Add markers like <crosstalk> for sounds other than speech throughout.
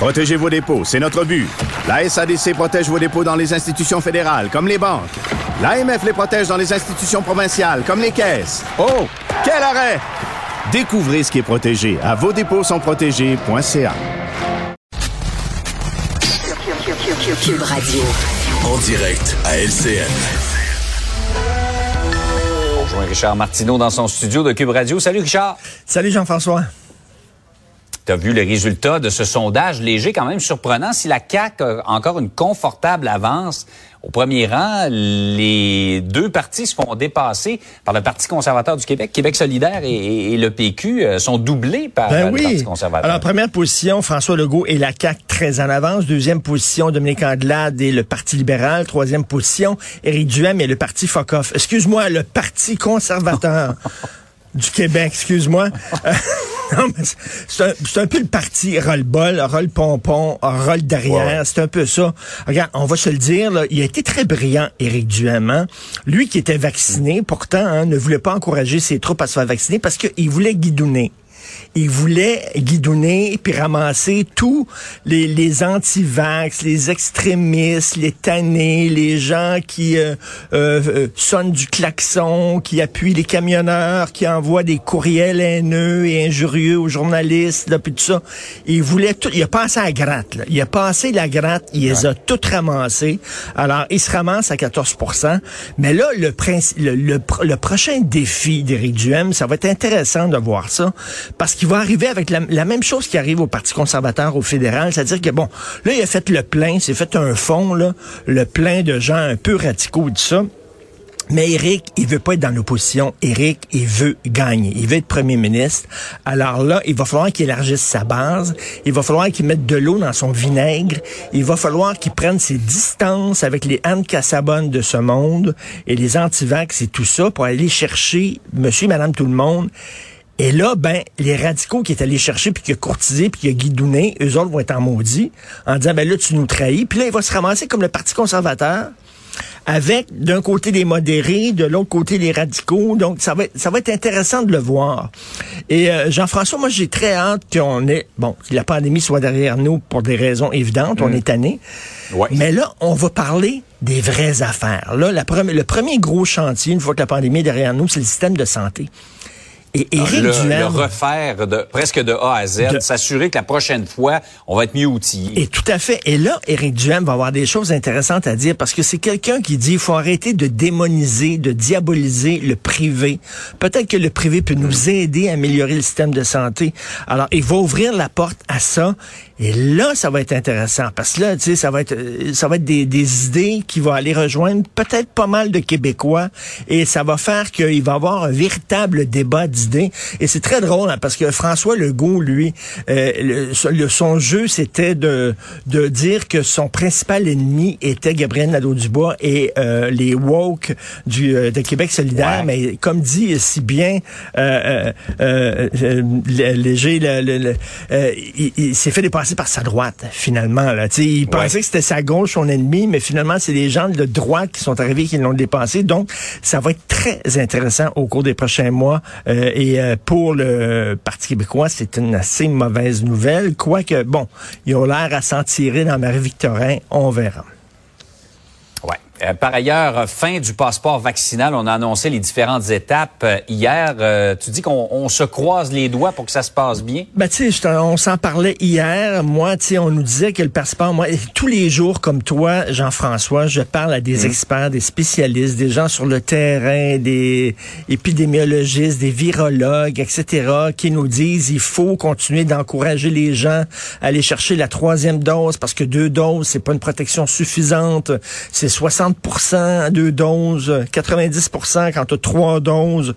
Protégez vos dépôts, c'est notre but. La SADC protège vos dépôts dans les institutions fédérales, comme les banques. L'AMF les protège dans les institutions provinciales, comme les caisses. Oh, quel arrêt! Découvrez ce qui est protégé à vos dépôts sont protégés.ca. Cube Radio. En direct à LCN. On rejoint Richard Martineau dans son studio de Cube Radio. Salut Richard. Salut Jean-François. Tu as vu le résultat de ce sondage léger, quand même surprenant. Si la CAQ a encore une confortable avance au premier rang, les deux partis se font dépasser par le Parti conservateur du Québec. Québec solidaire et, le PQ euh, sont doublés par ben le oui. Parti conservateur. Alors, première position, François Legault et la CAQ très en avance. Deuxième position, Dominique Andelade et le Parti libéral. Troisième position, Éric Duhem et le Parti Focoff. Excuse-moi, le Parti conservateur. <laughs> du Québec, excuse-moi. <laughs> <laughs> non, mais c'est un, un, peu le parti roll-bol, roll-pompon, roll derrière. C'est un peu ça. Regarde, on va se le dire, là, il a été très brillant, Éric Duhem. Hein? Lui qui était vacciné, pourtant, hein, ne voulait pas encourager ses troupes à se faire vacciner parce qu'il voulait guidonner il voulait guidonner puis ramasser tous les, les anti-vax, les extrémistes, les tannés, les gens qui euh, euh, sonnent du klaxon, qui appuient les camionneurs, qui envoient des courriels haineux et injurieux aux journalistes, là, puis tout ça. Il voulait tout, il a passé à la gratte, là. Il a passé la gratte, il les a toutes ramassées. Alors, il se ramasse à 14% Mais là, le, le, le, le prochain défi d'Éric Duhem, ça va être intéressant de voir ça, parce qu'il va arriver avec la, même chose qui arrive au Parti conservateur, au fédéral, c'est-à-dire que, bon, là, il a fait le plein, c'est fait un fond, là, le plein de gens un peu radicaux tout ça. Mais Eric, il veut pas être dans l'opposition. Eric, il veut gagner. Il veut être premier ministre. Alors là, il va falloir qu'il élargisse sa base. Il va falloir qu'il mette de l'eau dans son vinaigre. Il va falloir qu'il prenne ses distances avec les Anne Cassabonne de ce monde et les antivax et tout ça pour aller chercher monsieur, madame, tout le monde et là, ben, les radicaux qui est allé chercher, puis qui a courtisé, puis qui a guidonné, eux autres vont être en maudit, en disant, ben là, tu nous trahis. Puis là, il va se ramasser comme le Parti conservateur, avec d'un côté des modérés, de l'autre côté les radicaux. Donc, ça va, être, ça va être intéressant de le voir. Et euh, Jean-François, moi, j'ai très hâte qu'on ait, bon, que la pandémie soit derrière nous pour des raisons évidentes. On mm. est tanné. Ouais. Mais là, on va parler des vraies affaires. Là, la le premier gros chantier, une fois que la pandémie est derrière nous, c'est le système de santé. Et ah, Éric le, Duhem, le refaire de, presque de A à Z, s'assurer que la prochaine fois, on va être mieux outillé. Et tout à fait. Et là, Éric Duhem va avoir des choses intéressantes à dire parce que c'est quelqu'un qui dit il faut arrêter de démoniser, de diaboliser le privé. Peut-être que le privé peut nous aider à améliorer le système de santé. Alors, il va ouvrir la porte à ça. Et là, ça va être intéressant parce que là, tu sais, ça va être, ça va être des, des idées qui vont aller rejoindre peut-être pas mal de Québécois et ça va faire qu'il va y avoir un véritable débat d'idées. Et c'est très drôle hein, parce que François Legault, lui, euh, le, son jeu, c'était de, de dire que son principal ennemi était Gabriel Nadeau-Dubois et euh, les woke du, euh, de Québec solidaire. Mais comme dit si bien euh, Léger, le, il, il s'est fait dépasser par sa droite, finalement. Là. il pensait que c'était sa gauche, son ennemi, mais finalement, c'est les gens de droite qui sont arrivés qui l'ont dépassé. Donc, ça va être très intéressant au cours des prochains mois. Euh, et euh, pour le Parti québécois, c'est une assez mauvaise nouvelle. Quoique, bon, ils ont l'air à s'en tirer dans Marie-Victorin. On verra. Euh, par ailleurs, fin du passeport vaccinal, on a annoncé les différentes étapes euh, hier. Euh, tu dis qu'on se croise les doigts pour que ça se passe bien? Ben, tu sais, on s'en parlait hier. Moi, tu sais, on nous disait que le passeport, moi, tous les jours, comme toi, Jean-François, je parle à des mmh. experts, des spécialistes, des gens sur le terrain, des épidémiologistes, des virologues, etc., qui nous disent il faut continuer d'encourager les gens à aller chercher la troisième dose parce que deux doses, c'est pas une protection suffisante. C'est 60 50 deux doses, 90% quand tu as trois doses.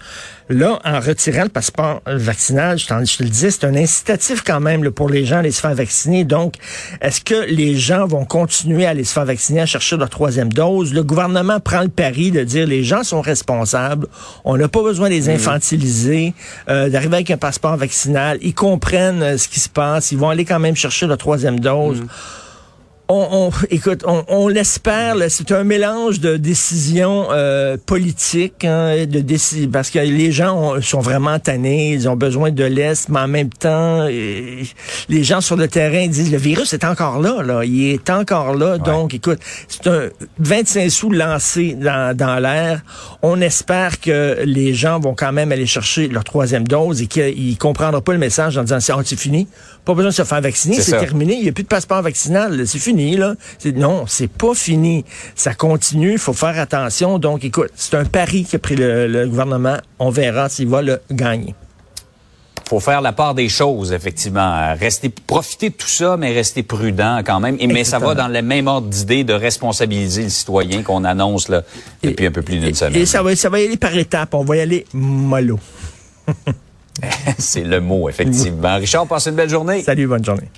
Là, en retirant le passeport vaccinal, je, je te le dis, c'est un incitatif quand même pour les gens à aller se faire vacciner. Donc, est-ce que les gens vont continuer à aller se faire vacciner, à chercher leur troisième dose? Le gouvernement prend le pari de dire les gens sont responsables, on n'a pas besoin de les mmh. infantiliser, euh, d'arriver avec un passeport vaccinal, ils comprennent euh, ce qui se passe, ils vont aller quand même chercher leur troisième dose. Mmh on, écoute, on, l'espère. C'est un mélange de décisions euh, politiques, hein, de parce que les gens sont vraiment tannés, ils ont besoin de l'est, mais en même temps, euh, les gens sur le terrain disent le virus est encore là, là, il est encore là. Donc, écoute, c'est un 25 sous lancé dans, dans l'air. On espère que les gens vont quand même aller chercher leur troisième dose et qu'ils comprendront pas le message en disant c'est fini, pas besoin de se faire vacciner, c'est terminé, il n'y a plus de passeport vaccinal, c'est fini. Non, c'est pas fini. Ça continue. Il faut faire attention. Donc, écoute, c'est un pari qu'a pris le, gouvernement. On verra s'il va le gagner faut faire la part des choses, effectivement. Rester, profiter de tout ça, mais rester prudent quand même. Et, mais ça va dans le même ordre d'idée de responsabiliser le citoyen qu'on annonce là, depuis un peu plus d'une semaine. Et ça va, ça va y aller par étapes. On va y aller mollo. <laughs> C'est le mot, effectivement. <laughs> Richard, passe une belle journée. Salut, bonne journée.